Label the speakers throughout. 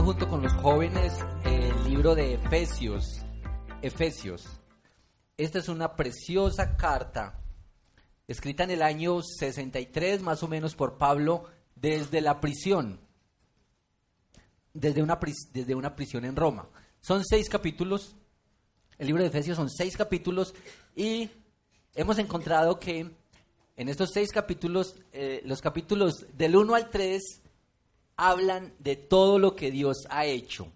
Speaker 1: Junto con los jóvenes el libro de Efesios. Efesios. Esta es una preciosa carta escrita en el año 63 más o menos por Pablo desde la prisión, desde una, desde una prisión en Roma. Son seis capítulos, el libro de Efesios son seis capítulos y hemos encontrado que en estos seis capítulos, eh, los capítulos del 1 al 3 hablan de todo lo que Dios ha hecho,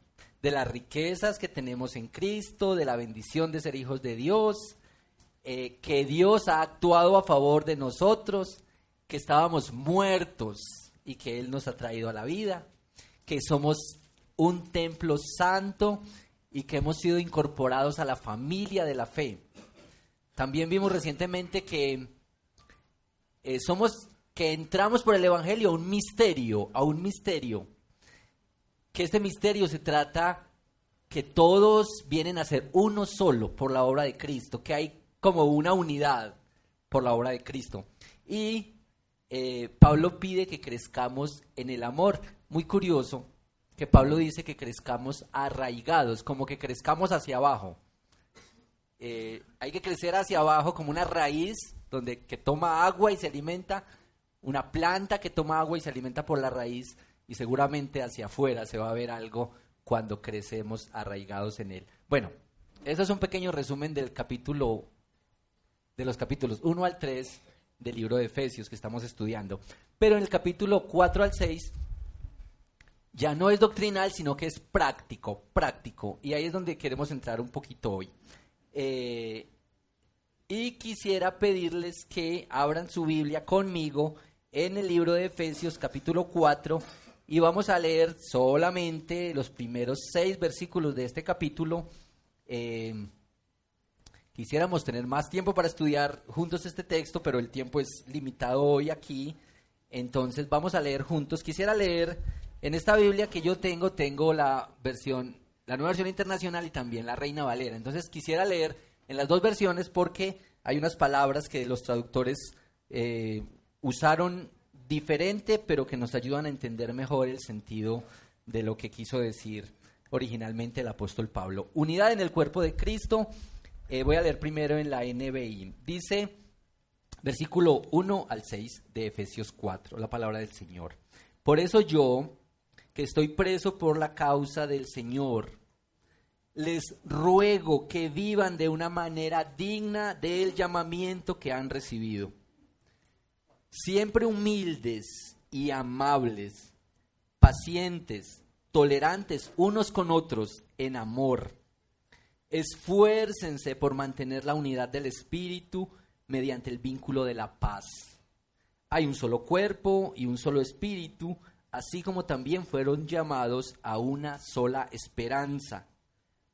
Speaker 1: de las riquezas que tenemos en Cristo, de la bendición de ser hijos de Dios, eh, que Dios ha actuado a favor de nosotros, que estábamos muertos y que Él nos ha traído a la vida, que somos un templo santo y que hemos sido incorporados a la familia de la fe. También vimos recientemente que eh, somos que entramos por el Evangelio a un misterio, a un misterio, que este misterio se trata que todos vienen a ser uno solo por la obra de Cristo, que hay como una unidad por la obra de Cristo. Y eh, Pablo pide que crezcamos en el amor. Muy curioso que Pablo dice que crezcamos arraigados, como que crezcamos hacia abajo. Eh, hay que crecer hacia abajo como una raíz donde que toma agua y se alimenta, una planta que toma agua y se alimenta por la raíz y seguramente hacia afuera se va a ver algo cuando crecemos arraigados en él. Bueno, eso es un pequeño resumen del capítulo, de los capítulos 1 al 3 del libro de Efesios que estamos estudiando. Pero en el capítulo 4 al 6 ya no es doctrinal, sino que es práctico, práctico. Y ahí es donde queremos entrar un poquito hoy. Eh, y quisiera pedirles que abran su Biblia conmigo en el libro de Efesios capítulo 4 y vamos a leer solamente los primeros seis versículos de este capítulo. Eh, quisiéramos tener más tiempo para estudiar juntos este texto, pero el tiempo es limitado hoy aquí. Entonces vamos a leer juntos. Quisiera leer en esta Biblia que yo tengo, tengo la versión, la nueva versión internacional y también la Reina Valera. Entonces quisiera leer en las dos versiones porque hay unas palabras que los traductores eh, usaron diferente, pero que nos ayudan a entender mejor el sentido de lo que quiso decir originalmente el apóstol Pablo. Unidad en el cuerpo de Cristo. Eh, voy a leer primero en la NBI. Dice, versículo 1 al 6 de Efesios 4, la palabra del Señor. Por eso yo, que estoy preso por la causa del Señor, les ruego que vivan de una manera digna del llamamiento que han recibido siempre humildes y amables, pacientes, tolerantes unos con otros en amor. Esfuércense por mantener la unidad del Espíritu mediante el vínculo de la paz. Hay un solo cuerpo y un solo Espíritu, así como también fueron llamados a una sola esperanza,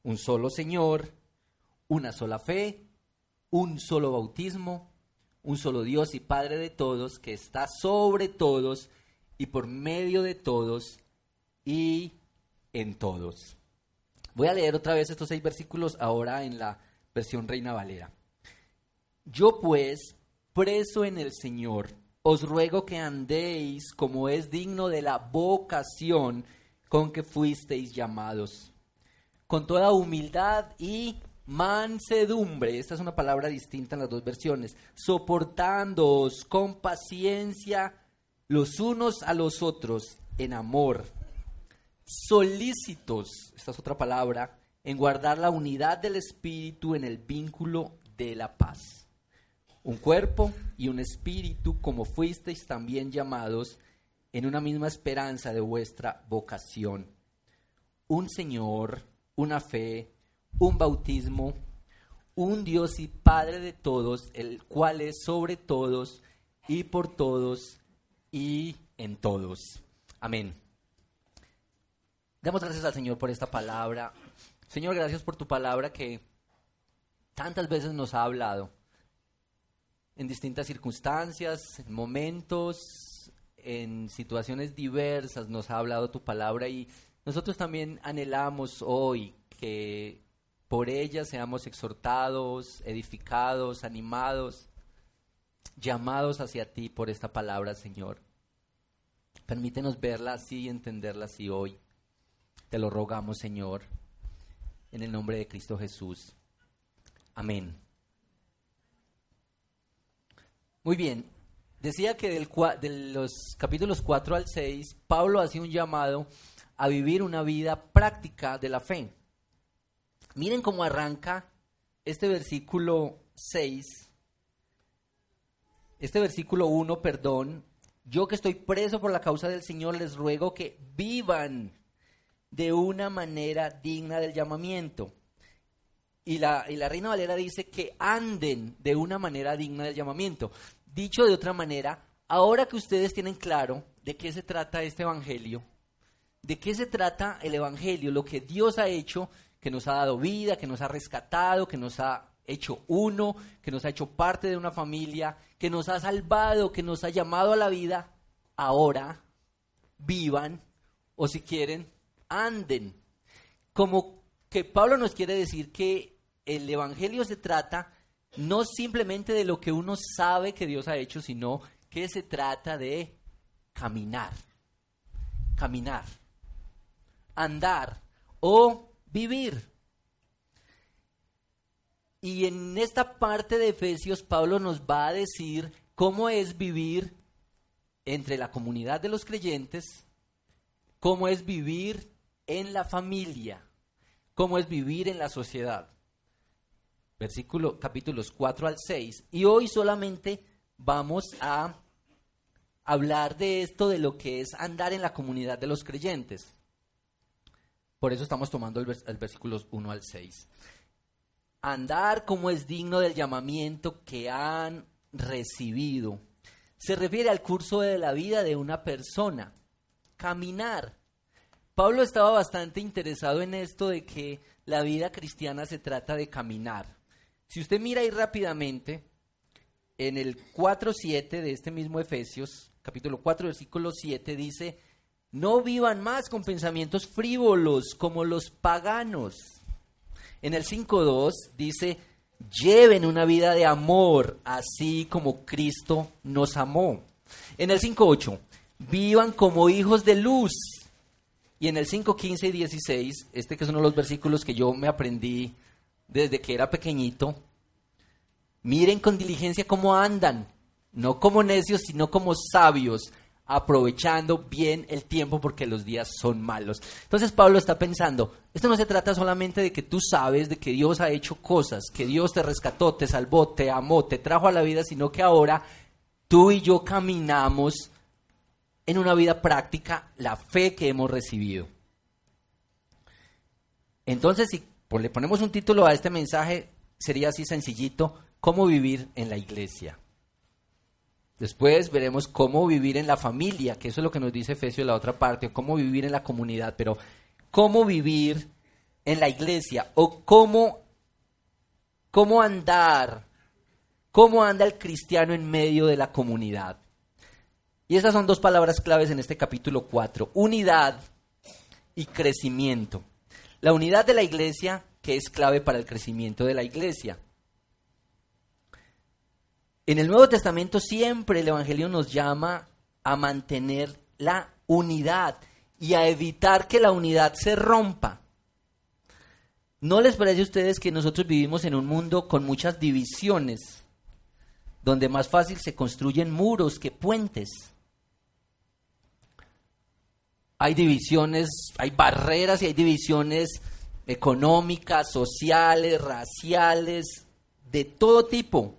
Speaker 1: un solo Señor, una sola fe, un solo bautismo un solo Dios y Padre de todos, que está sobre todos y por medio de todos y en todos. Voy a leer otra vez estos seis versículos ahora en la versión Reina Valera. Yo pues, preso en el Señor, os ruego que andéis como es digno de la vocación con que fuisteis llamados, con toda humildad y mansedumbre, esta es una palabra distinta en las dos versiones, soportándoos con paciencia los unos a los otros en amor, solícitos, esta es otra palabra, en guardar la unidad del espíritu en el vínculo de la paz. Un cuerpo y un espíritu como fuisteis también llamados en una misma esperanza de vuestra vocación. Un Señor, una fe, un bautismo, un Dios y Padre de todos, el cual es sobre todos y por todos y en todos. Amén. Damos gracias al Señor por esta palabra. Señor, gracias por tu palabra que tantas veces nos ha hablado en distintas circunstancias, en momentos, en situaciones diversas nos ha hablado tu palabra y nosotros también anhelamos hoy que por ella seamos exhortados, edificados, animados, llamados hacia ti por esta palabra, Señor. Permítenos verla así y entenderla así hoy. Te lo rogamos, Señor, en el nombre de Cristo Jesús. Amén. Muy bien, decía que del, de los capítulos 4 al 6, Pablo hacía un llamado a vivir una vida práctica de la fe. Miren cómo arranca este versículo 6, este versículo 1, perdón, yo que estoy preso por la causa del Señor, les ruego que vivan de una manera digna del llamamiento. Y la, y la Reina Valera dice que anden de una manera digna del llamamiento. Dicho de otra manera, ahora que ustedes tienen claro de qué se trata este Evangelio, de qué se trata el Evangelio, lo que Dios ha hecho, que nos ha dado vida, que nos ha rescatado, que nos ha hecho uno, que nos ha hecho parte de una familia, que nos ha salvado, que nos ha llamado a la vida, ahora vivan o si quieren, anden. Como que Pablo nos quiere decir que el Evangelio se trata no simplemente de lo que uno sabe que Dios ha hecho, sino que se trata de caminar, caminar, andar o vivir. Y en esta parte de Efesios, Pablo nos va a decir cómo es vivir entre la comunidad de los creyentes, cómo es vivir en la familia, cómo es vivir en la sociedad versículo, capítulos 4 al 6. Y hoy solamente vamos a hablar de esto, de lo que es andar en la comunidad de los creyentes. Por eso estamos tomando el, el versículos 1 al 6. Andar como es digno del llamamiento que han recibido. Se refiere al curso de la vida de una persona. Caminar. Pablo estaba bastante interesado en esto de que la vida cristiana se trata de caminar. Si usted mira ahí rápidamente, en el 4.7 de este mismo Efesios, capítulo 4, versículo 7, dice, no vivan más con pensamientos frívolos como los paganos. En el 5.2 dice, lleven una vida de amor, así como Cristo nos amó. En el 5.8, vivan como hijos de luz. Y en el 5.15 y 16, este que es uno de los versículos que yo me aprendí desde que era pequeñito. Miren con diligencia cómo andan, no como necios, sino como sabios, aprovechando bien el tiempo porque los días son malos. Entonces Pablo está pensando, esto no se trata solamente de que tú sabes de que Dios ha hecho cosas, que Dios te rescató, te salvó, te amó, te trajo a la vida, sino que ahora tú y yo caminamos en una vida práctica la fe que hemos recibido. Entonces, si le ponemos un título a este mensaje, sería así sencillito, ¿cómo vivir en la iglesia? Después veremos cómo vivir en la familia, que eso es lo que nos dice Efesios en la otra parte, cómo vivir en la comunidad, pero cómo vivir en la iglesia, o cómo, cómo andar, cómo anda el cristiano en medio de la comunidad. Y esas son dos palabras claves en este capítulo 4, unidad y crecimiento. La unidad de la iglesia, que es clave para el crecimiento de la iglesia. En el Nuevo Testamento siempre el Evangelio nos llama a mantener la unidad y a evitar que la unidad se rompa. ¿No les parece a ustedes que nosotros vivimos en un mundo con muchas divisiones, donde más fácil se construyen muros que puentes? hay divisiones, hay barreras y hay divisiones económicas, sociales, raciales, de todo tipo.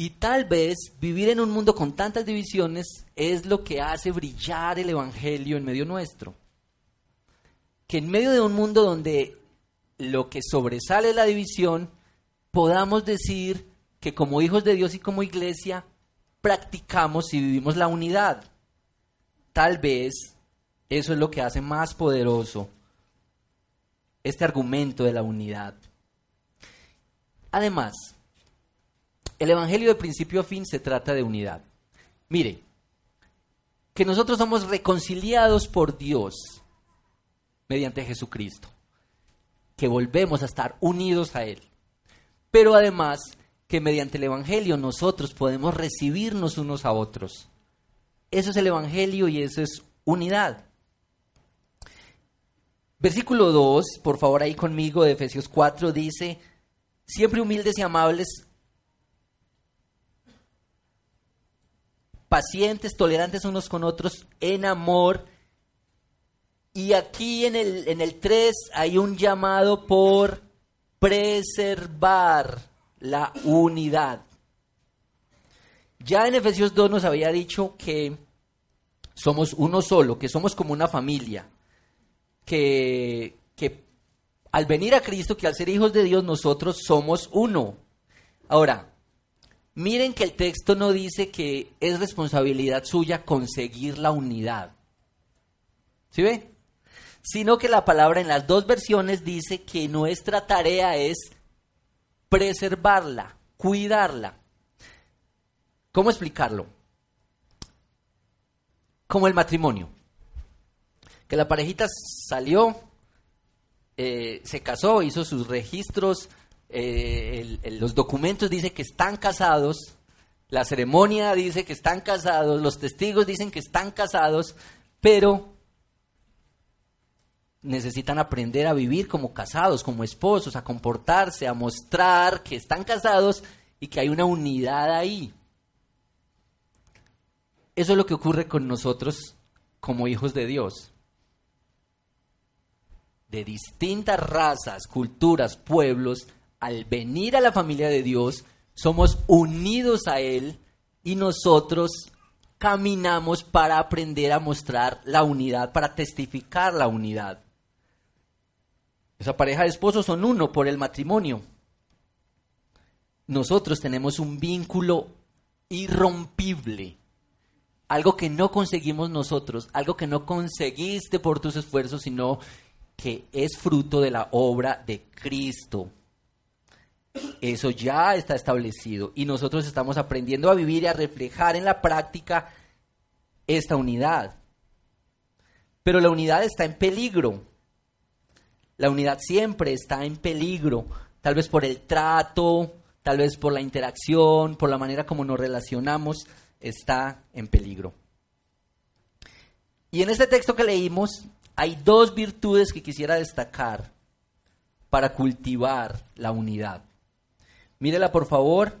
Speaker 1: Y tal vez vivir en un mundo con tantas divisiones es lo que hace brillar el Evangelio en medio nuestro. Que en medio de un mundo donde lo que sobresale la división, podamos decir que como hijos de Dios y como iglesia practicamos y vivimos la unidad. Tal vez eso es lo que hace más poderoso este argumento de la unidad. Además, el Evangelio de principio a fin se trata de unidad. Mire, que nosotros somos reconciliados por Dios mediante Jesucristo, que volvemos a estar unidos a Él. Pero además que mediante el Evangelio nosotros podemos recibirnos unos a otros. Eso es el Evangelio y eso es unidad. Versículo 2, por favor ahí conmigo de Efesios 4, dice, siempre humildes y amables, pacientes, tolerantes unos con otros, en amor. Y aquí en el, en el 3 hay un llamado por preservar la unidad. Ya en Efesios 2 nos había dicho que somos uno solo, que somos como una familia, que, que al venir a Cristo, que al ser hijos de Dios, nosotros somos uno. Ahora, Miren que el texto no dice que es responsabilidad suya conseguir la unidad. ¿Sí ve? Sino que la palabra en las dos versiones dice que nuestra tarea es preservarla, cuidarla. ¿Cómo explicarlo? Como el matrimonio. Que la parejita salió, eh, se casó, hizo sus registros, eh, los documentos dicen que están casados, la ceremonia dice que están casados, los testigos dicen que están casados, pero necesitan aprender a vivir como casados, como esposos, a comportarse, a mostrar que están casados y que hay una unidad ahí. Eso es lo que ocurre con nosotros como hijos de Dios. De distintas razas, culturas, pueblos, al venir a la familia de Dios, somos unidos a Él y nosotros caminamos para aprender a mostrar la unidad, para testificar la unidad. Esa pareja de esposos son uno por el matrimonio. Nosotros tenemos un vínculo irrompible, algo que no conseguimos nosotros, algo que no conseguiste por tus esfuerzos, sino que es fruto de la obra de Cristo. Eso ya está establecido y nosotros estamos aprendiendo a vivir y a reflejar en la práctica esta unidad. Pero la unidad está en peligro. La unidad siempre está en peligro, tal vez por el trato, tal vez por la interacción, por la manera como nos relacionamos, está en peligro. Y en este texto que leímos hay dos virtudes que quisiera destacar para cultivar la unidad. Mírela por favor.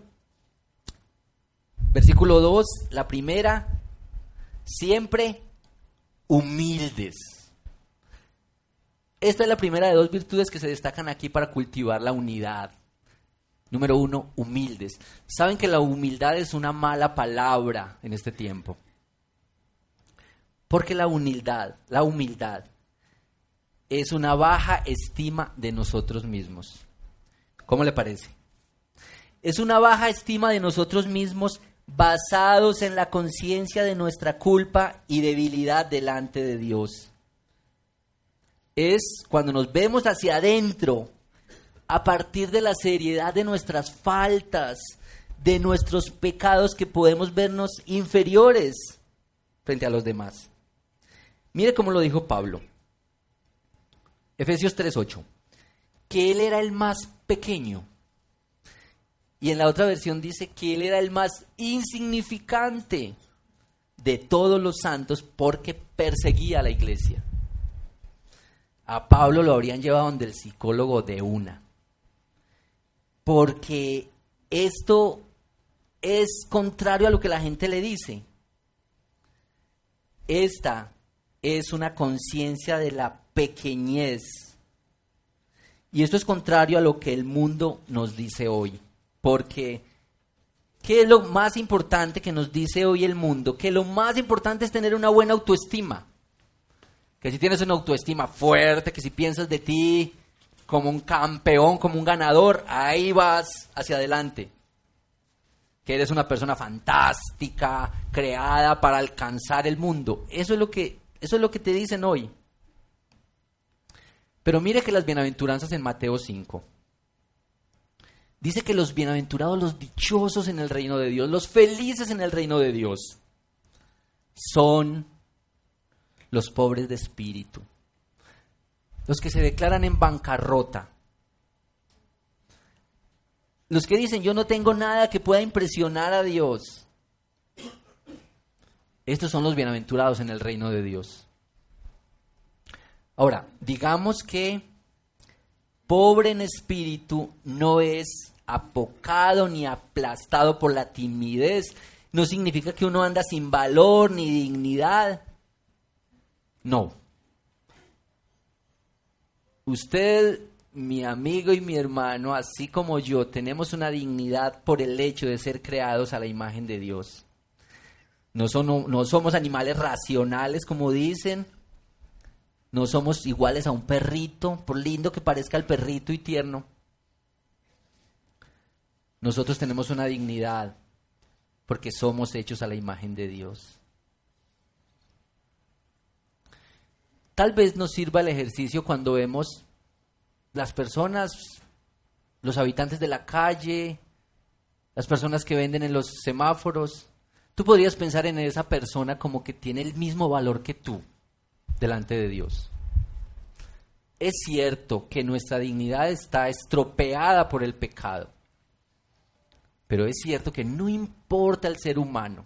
Speaker 1: Versículo 2, la primera, siempre humildes. Esta es la primera de dos virtudes que se destacan aquí para cultivar la unidad. Número uno, humildes. Saben que la humildad es una mala palabra en este tiempo. Porque la humildad, la humildad, es una baja estima de nosotros mismos. ¿Cómo le parece? Es una baja estima de nosotros mismos basados en la conciencia de nuestra culpa y debilidad delante de Dios. Es cuando nos vemos hacia adentro, a partir de la seriedad de nuestras faltas, de nuestros pecados, que podemos vernos inferiores frente a los demás. Mire cómo lo dijo Pablo. Efesios 3:8. Que él era el más pequeño y en la otra versión dice que él era el más insignificante de todos los santos porque perseguía a la iglesia. A Pablo lo habrían llevado donde el psicólogo de una. Porque esto es contrario a lo que la gente le dice. Esta es una conciencia de la pequeñez. Y esto es contrario a lo que el mundo nos dice hoy. Porque, ¿qué es lo más importante que nos dice hoy el mundo? Que lo más importante es tener una buena autoestima. Que si tienes una autoestima fuerte, que si piensas de ti como un campeón, como un ganador, ahí vas hacia adelante. Que eres una persona fantástica, creada para alcanzar el mundo. Eso es lo que, eso es lo que te dicen hoy. Pero mire que las bienaventuranzas en Mateo 5. Dice que los bienaventurados, los dichosos en el reino de Dios, los felices en el reino de Dios, son los pobres de espíritu, los que se declaran en bancarrota, los que dicen yo no tengo nada que pueda impresionar a Dios. Estos son los bienaventurados en el reino de Dios. Ahora, digamos que pobre en espíritu no es apocado ni aplastado por la timidez. No significa que uno anda sin valor ni dignidad. No. Usted, mi amigo y mi hermano, así como yo, tenemos una dignidad por el hecho de ser creados a la imagen de Dios. No, no somos animales racionales, como dicen. No somos iguales a un perrito, por lindo que parezca el perrito y tierno. Nosotros tenemos una dignidad porque somos hechos a la imagen de Dios. Tal vez nos sirva el ejercicio cuando vemos las personas, los habitantes de la calle, las personas que venden en los semáforos. Tú podrías pensar en esa persona como que tiene el mismo valor que tú delante de Dios. Es cierto que nuestra dignidad está estropeada por el pecado. Pero es cierto que no importa el ser humano,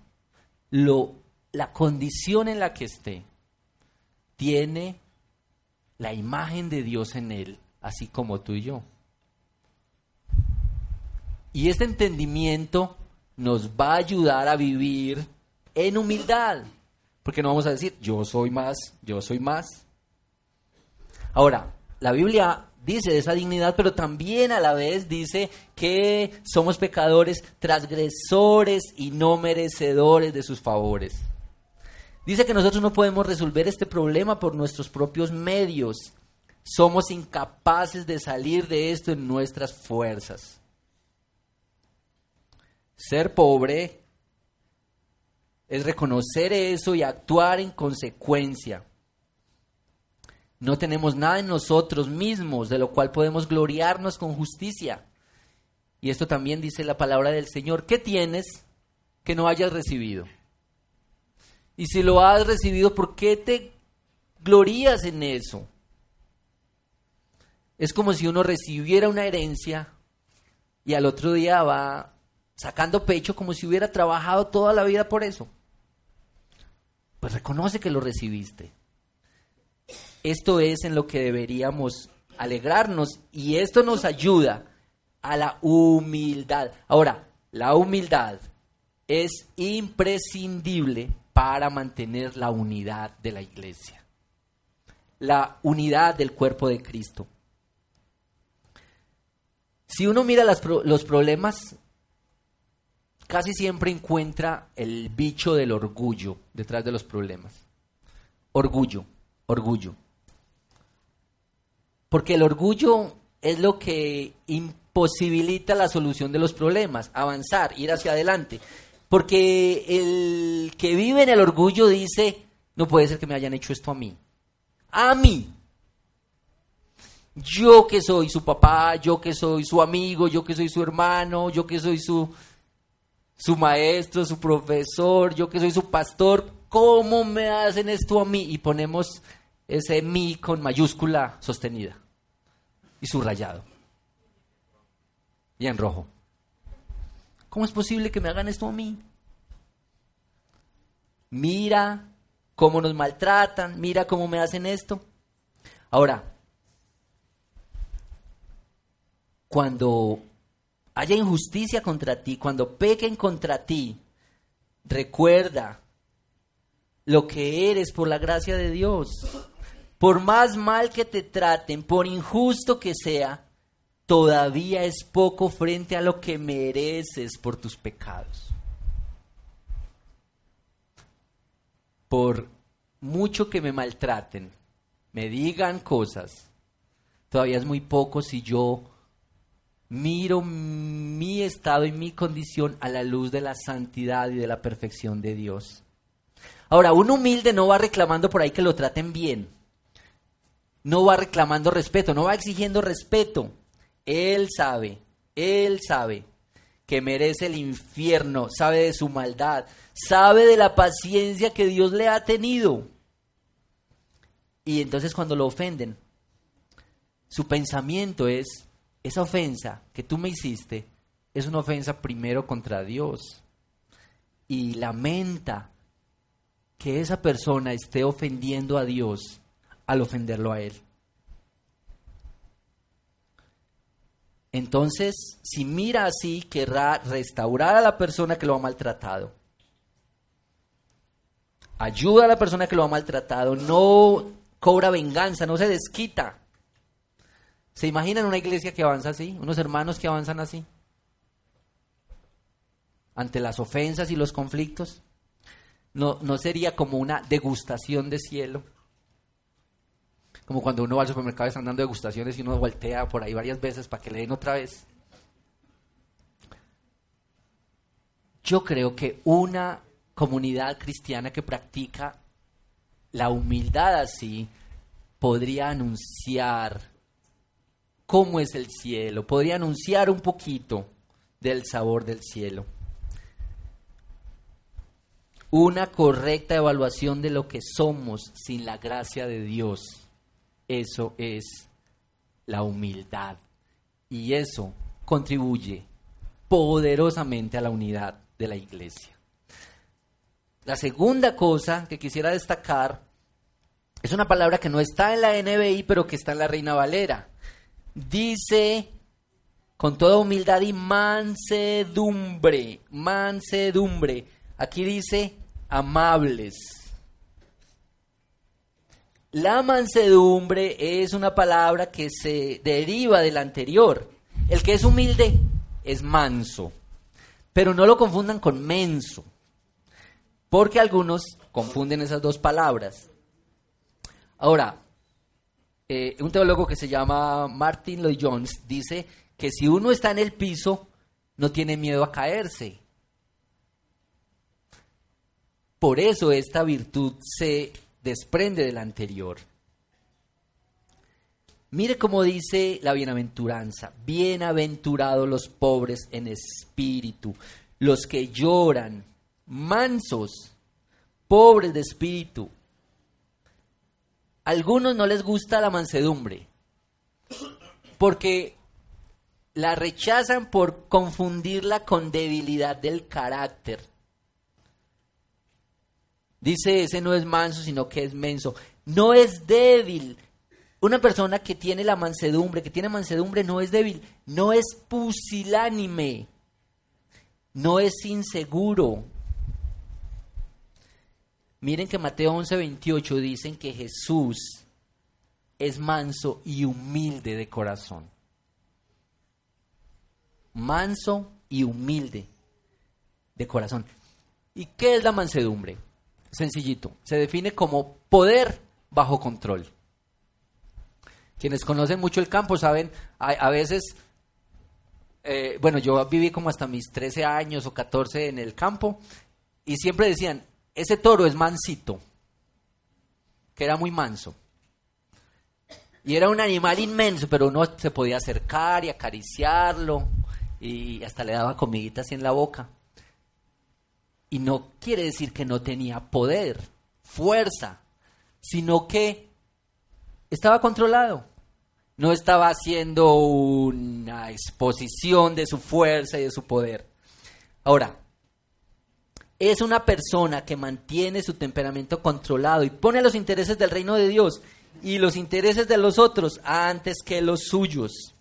Speaker 1: lo, la condición en la que esté, tiene la imagen de Dios en él, así como tú y yo. Y este entendimiento nos va a ayudar a vivir en humildad, porque no vamos a decir, yo soy más, yo soy más. Ahora, la Biblia dice esa dignidad, pero también a la vez dice que somos pecadores, transgresores y no merecedores de sus favores. Dice que nosotros no podemos resolver este problema por nuestros propios medios. Somos incapaces de salir de esto en nuestras fuerzas. Ser pobre es reconocer eso y actuar en consecuencia. No tenemos nada en nosotros mismos de lo cual podemos gloriarnos con justicia. Y esto también dice la palabra del Señor. ¿Qué tienes que no hayas recibido? Y si lo has recibido, ¿por qué te glorías en eso? Es como si uno recibiera una herencia y al otro día va sacando pecho como si hubiera trabajado toda la vida por eso. Pues reconoce que lo recibiste. Esto es en lo que deberíamos alegrarnos y esto nos ayuda a la humildad. Ahora, la humildad es imprescindible para mantener la unidad de la iglesia, la unidad del cuerpo de Cristo. Si uno mira los problemas, casi siempre encuentra el bicho del orgullo detrás de los problemas. Orgullo, orgullo. Porque el orgullo es lo que imposibilita la solución de los problemas, avanzar, ir hacia adelante. Porque el que vive en el orgullo dice, no puede ser que me hayan hecho esto a mí. A mí. Yo que soy su papá, yo que soy su amigo, yo que soy su hermano, yo que soy su, su maestro, su profesor, yo que soy su pastor, ¿cómo me hacen esto a mí? Y ponemos ese mí con mayúscula sostenida y subrayado. Y en rojo. ¿Cómo es posible que me hagan esto a mí? Mira cómo nos maltratan, mira cómo me hacen esto. Ahora, cuando haya injusticia contra ti, cuando pequen contra ti, recuerda lo que eres por la gracia de Dios. Por más mal que te traten, por injusto que sea, todavía es poco frente a lo que mereces por tus pecados. Por mucho que me maltraten, me digan cosas, todavía es muy poco si yo miro mi estado y mi condición a la luz de la santidad y de la perfección de Dios. Ahora, un humilde no va reclamando por ahí que lo traten bien. No va reclamando respeto, no va exigiendo respeto. Él sabe, él sabe que merece el infierno, sabe de su maldad, sabe de la paciencia que Dios le ha tenido. Y entonces cuando lo ofenden, su pensamiento es, esa ofensa que tú me hiciste es una ofensa primero contra Dios. Y lamenta que esa persona esté ofendiendo a Dios al ofenderlo a Él. Entonces, si mira así, querrá restaurar a la persona que lo ha maltratado. Ayuda a la persona que lo ha maltratado, no cobra venganza, no se desquita. ¿Se imaginan una iglesia que avanza así? ¿Unos hermanos que avanzan así? Ante las ofensas y los conflictos. ¿No, no sería como una degustación de cielo? Como cuando uno va al supermercado y están dando degustaciones y uno voltea por ahí varias veces para que le den otra vez. Yo creo que una comunidad cristiana que practica la humildad así podría anunciar cómo es el cielo, podría anunciar un poquito del sabor del cielo. Una correcta evaluación de lo que somos sin la gracia de Dios eso es la humildad. Y eso contribuye poderosamente a la unidad de la iglesia. La segunda cosa que quisiera destacar es una palabra que no está en la NBI, pero que está en la Reina Valera. Dice con toda humildad y mansedumbre, mansedumbre. Aquí dice amables. La mansedumbre es una palabra que se deriva del anterior. El que es humilde es manso, pero no lo confundan con menso, porque algunos confunden esas dos palabras. Ahora, eh, un teólogo que se llama Martin Lloyd Jones dice que si uno está en el piso, no tiene miedo a caerse. Por eso esta virtud se desprende del anterior. Mire cómo dice la bienaventuranza, bienaventurados los pobres en espíritu, los que lloran, mansos, pobres de espíritu. Algunos no les gusta la mansedumbre, porque la rechazan por confundirla con debilidad del carácter. Dice, ese no es manso, sino que es menso. No es débil. Una persona que tiene la mansedumbre, que tiene mansedumbre, no es débil, no es pusilánime, no es inseguro. Miren que Mateo 11:28 dicen que Jesús es manso y humilde de corazón. Manso y humilde de corazón. ¿Y qué es la mansedumbre? sencillito. Se define como poder bajo control. Quienes conocen mucho el campo saben, a, veces, eh, bueno, yo viví como hasta mis 13 años o 14 en el campo y siempre decían, ese toro es mansito, que era muy manso. Y era un animal inmenso, pero uno se podía acercar y acariciarlo y hasta le daba comiditas en la boca. Y no quiere decir que no tenía poder, fuerza, sino que estaba controlado. No estaba haciendo una exposición de su fuerza y de su poder. Ahora, es una persona que mantiene su temperamento controlado y pone los intereses del reino de Dios y los intereses de los otros antes que los suyos.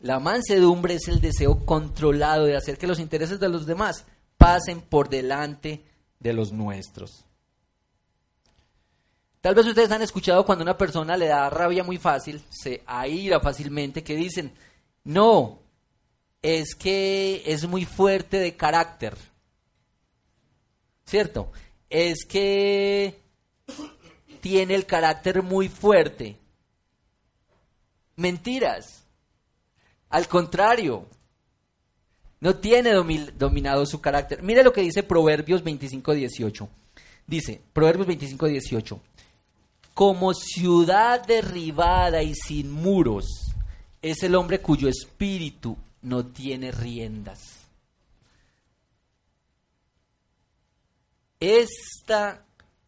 Speaker 1: La mansedumbre es el deseo controlado de hacer que los intereses de los demás pasen por delante de los nuestros. Tal vez ustedes han escuchado cuando una persona le da rabia muy fácil, se aira fácilmente, que dicen, no, es que es muy fuerte de carácter. ¿Cierto? Es que tiene el carácter muy fuerte. mentiras. Al contrario, no tiene dominado su carácter. Mire lo que dice Proverbios 25, 18. Dice, Proverbios 25, 18. Como ciudad derribada y sin muros es el hombre cuyo espíritu no tiene riendas. Esta,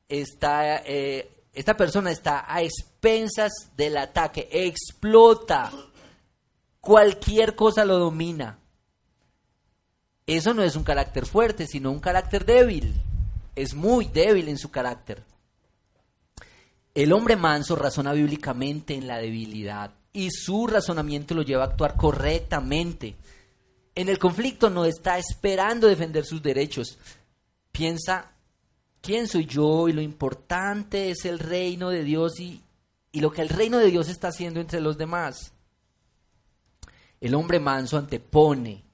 Speaker 1: está, eh, esta persona está a expensas del ataque, explota, cualquier cosa lo domina. Eso no es un carácter fuerte, sino un carácter débil. Es muy débil en su carácter. El hombre manso razona bíblicamente en la debilidad y su razonamiento lo lleva a actuar correctamente. En el conflicto no está esperando defender sus derechos. Piensa, ¿quién soy yo? Y lo importante es el reino de Dios y, y lo que el reino de Dios está haciendo entre los demás. El hombre manso antepone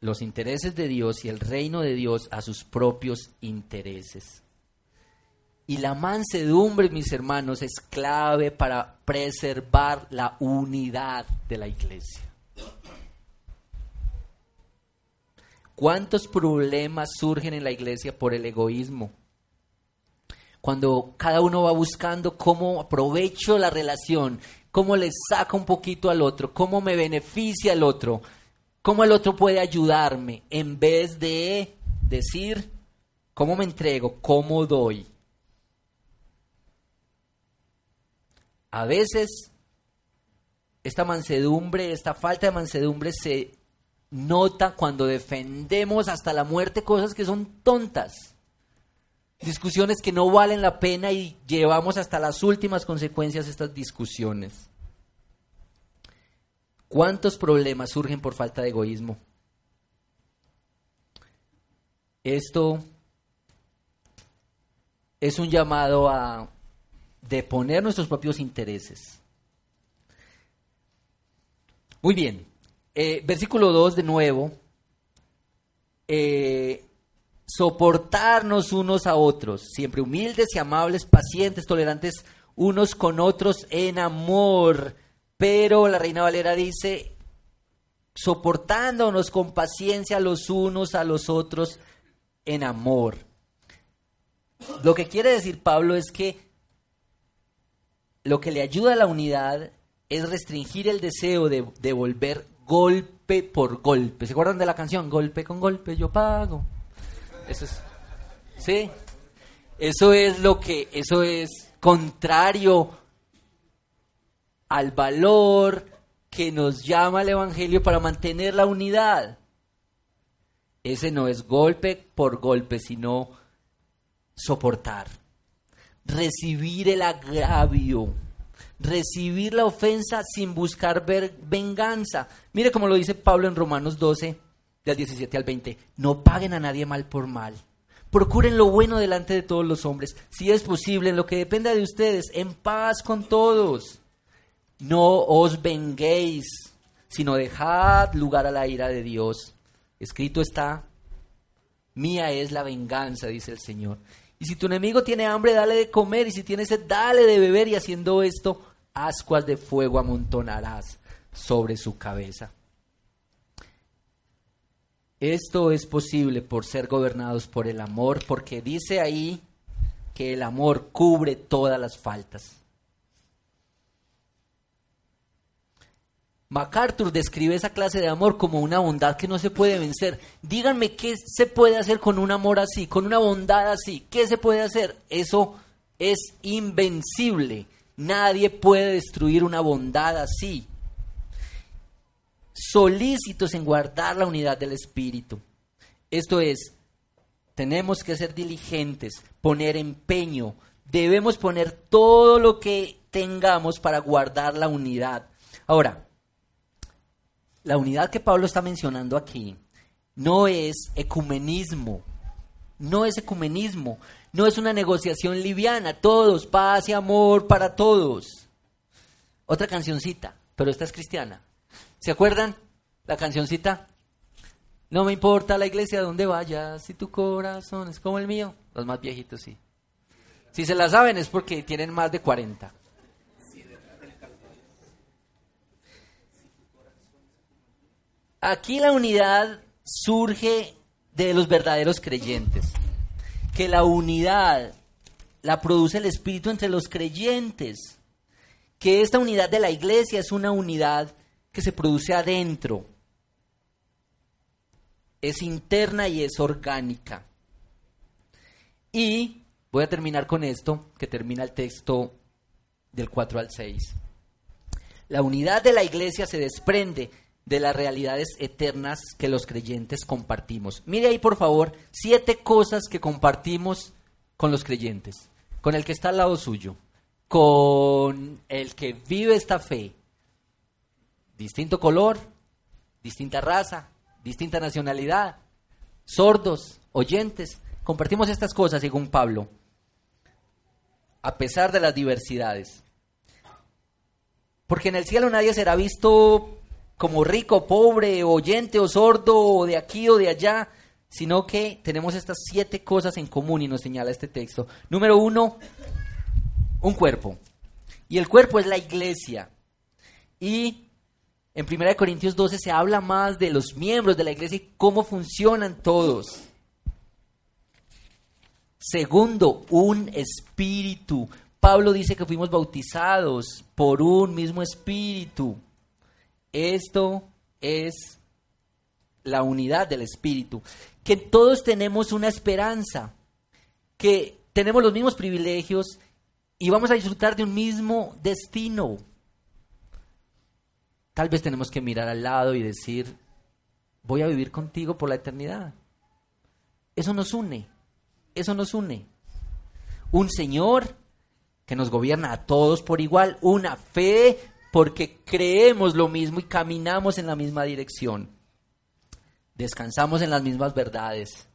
Speaker 1: los intereses de Dios y el reino de Dios a sus propios intereses. Y la mansedumbre, mis hermanos, es clave para preservar la unidad de la iglesia. ¿Cuántos problemas surgen en la iglesia por el egoísmo? Cuando cada uno va buscando cómo aprovecho la relación, cómo le saca un poquito al otro, cómo me beneficia al otro, cómo el otro puede ayudarme, en vez de decir cómo me entrego, cómo doy. A veces esta mansedumbre, esta falta de mansedumbre se nota cuando defendemos hasta la muerte cosas que son tontas. Discusiones que no valen la pena y llevamos hasta las últimas consecuencias estas discusiones. ¿Cuántos problemas surgen por falta de egoísmo? Esto es un llamado a de poner nuestros propios intereses. Muy bien, eh, versículo 2 de nuevo, eh, soportarnos unos a otros, siempre humildes y amables, pacientes, tolerantes unos con otros en amor. Pero la Reina Valera dice, soportándonos con paciencia los unos a los otros en amor. Lo que quiere decir Pablo es que lo que le ayuda a la unidad es restringir el deseo de devolver golpe por golpe. ¿Se acuerdan de la canción? Golpe con golpe yo pago. Eso es. Sí. Eso es lo que eso es contrario al valor que nos llama el evangelio para mantener la unidad. Ese no es golpe por golpe, sino soportar recibir el agravio, recibir la ofensa sin buscar ver venganza. Mire como lo dice Pablo en Romanos 12, del 17 al 20. No paguen a nadie mal por mal. Procuren lo bueno delante de todos los hombres. Si es posible, en lo que dependa de ustedes, en paz con todos. No os venguéis, sino dejad lugar a la ira de Dios. Escrito está, mía es la venganza, dice el Señor. Y si tu enemigo tiene hambre, dale de comer. Y si tiene sed, dale de beber. Y haciendo esto, ascuas de fuego amontonarás sobre su cabeza. Esto es posible por ser gobernados por el amor, porque dice ahí que el amor cubre todas las faltas. MacArthur describe esa clase de amor como una bondad que no se puede vencer. Díganme qué se puede hacer con un amor así, con una bondad así. ¿Qué se puede hacer? Eso es invencible. Nadie puede destruir una bondad así. Solícitos en guardar la unidad del Espíritu. Esto es, tenemos que ser diligentes, poner empeño, debemos poner todo lo que tengamos para guardar la unidad. Ahora, la unidad que Pablo está mencionando aquí no es ecumenismo, no es ecumenismo, no es una negociación liviana, todos, paz y amor para todos. Otra cancioncita, pero esta es cristiana. ¿Se acuerdan la cancioncita? No me importa la iglesia donde vayas, si tu corazón es como el mío. Los más viejitos sí. Si se la saben es porque tienen más de 40. Aquí la unidad surge de los verdaderos creyentes. Que la unidad la produce el Espíritu entre los creyentes. Que esta unidad de la iglesia es una unidad que se produce adentro. Es interna y es orgánica. Y voy a terminar con esto, que termina el texto del 4 al 6. La unidad de la iglesia se desprende de las realidades eternas que los creyentes compartimos. Mire ahí, por favor, siete cosas que compartimos con los creyentes, con el que está al lado suyo, con el que vive esta fe. Distinto color, distinta raza, distinta nacionalidad, sordos, oyentes. Compartimos estas cosas, según Pablo, a pesar de las diversidades. Porque en el cielo nadie será visto como rico, pobre, oyente o sordo, o de aquí o de allá, sino que tenemos estas siete cosas en común y nos señala este texto. Número uno, un cuerpo. Y el cuerpo es la iglesia. Y en 1 Corintios 12 se habla más de los miembros de la iglesia y cómo funcionan todos. Segundo, un espíritu. Pablo dice que fuimos bautizados por un mismo espíritu. Esto es la unidad del espíritu. Que todos tenemos una esperanza, que tenemos los mismos privilegios y vamos a disfrutar de un mismo destino. Tal vez tenemos que mirar al lado y decir, voy a vivir contigo por la eternidad. Eso nos une, eso nos une. Un Señor que nos gobierna a todos por igual, una fe porque creemos lo mismo y caminamos en la misma dirección. Descansamos en las mismas verdades.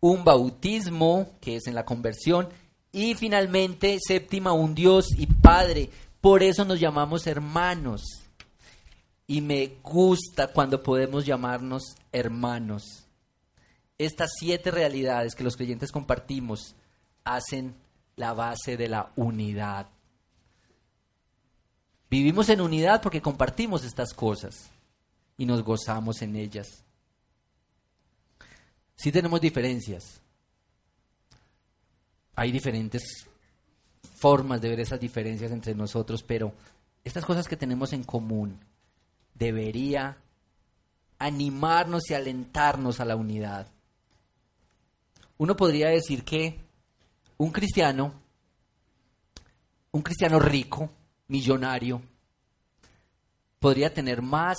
Speaker 1: Un bautismo, que es en la conversión, y finalmente, séptima, un Dios y Padre. Por eso nos llamamos hermanos. Y me gusta cuando podemos llamarnos hermanos. Estas siete realidades que los creyentes compartimos hacen la base de la unidad. Vivimos en unidad porque compartimos estas cosas y nos gozamos en ellas. Sí tenemos diferencias. Hay diferentes formas de ver esas diferencias entre nosotros, pero estas cosas que tenemos en común debería animarnos y alentarnos a la unidad. Uno podría decir que un cristiano, un cristiano rico, millonario, podría tener más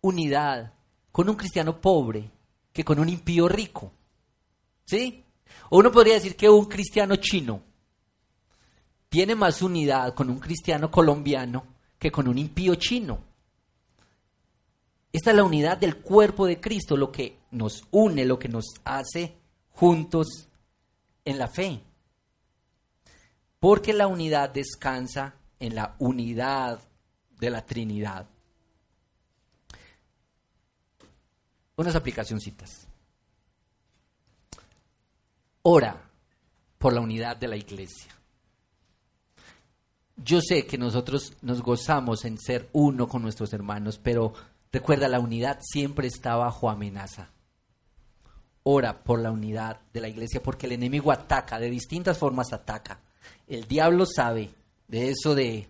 Speaker 1: unidad con un cristiano pobre que con un impío rico. ¿Sí? O uno podría decir que un cristiano chino tiene más unidad con un cristiano colombiano que con un impío chino. Esta es la unidad del cuerpo de Cristo, lo que nos une, lo que nos hace juntos en la fe porque la unidad descansa en la unidad de la Trinidad. Unas aplicacioncitas. Ora por la unidad de la iglesia. Yo sé que nosotros nos gozamos en ser uno con nuestros hermanos, pero recuerda, la unidad siempre está bajo amenaza. Ora por la unidad de la iglesia porque el enemigo ataca, de distintas formas ataca. El diablo sabe de eso de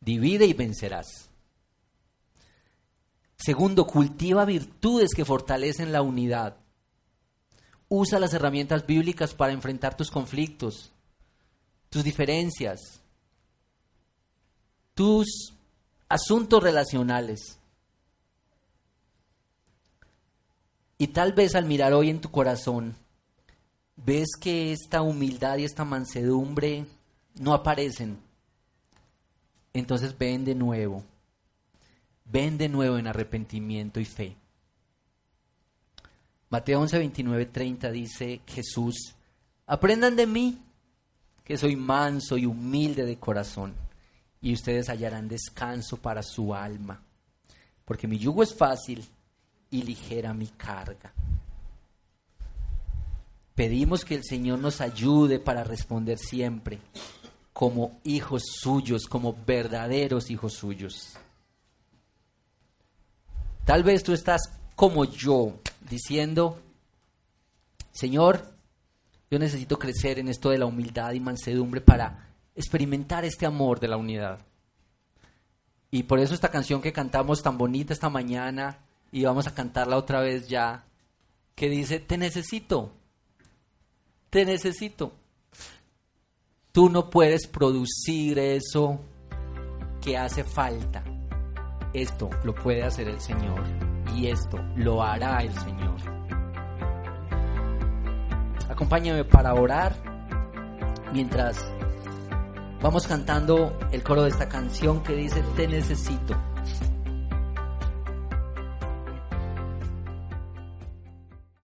Speaker 1: divide y vencerás. Segundo, cultiva virtudes que fortalecen la unidad. Usa las herramientas bíblicas para enfrentar tus conflictos, tus diferencias, tus asuntos relacionales. Y tal vez al mirar hoy en tu corazón, ves que esta humildad y esta mansedumbre no aparecen, entonces ven de nuevo, ven de nuevo en arrepentimiento y fe. Mateo 11, 29, 30 dice Jesús, aprendan de mí, que soy manso y humilde de corazón, y ustedes hallarán descanso para su alma, porque mi yugo es fácil y ligera mi carga. Pedimos que el Señor nos ayude para responder siempre como hijos suyos, como verdaderos hijos suyos. Tal vez tú estás como yo, diciendo, Señor, yo necesito crecer en esto de la humildad y mansedumbre para experimentar este amor de la unidad. Y por eso esta canción que cantamos tan bonita esta mañana, y vamos a cantarla otra vez ya, que dice, te necesito, te necesito. Tú no puedes producir eso que hace falta. Esto lo puede hacer el Señor y esto lo hará el Señor. Acompáñame para orar mientras vamos cantando el coro de esta canción que dice, te necesito.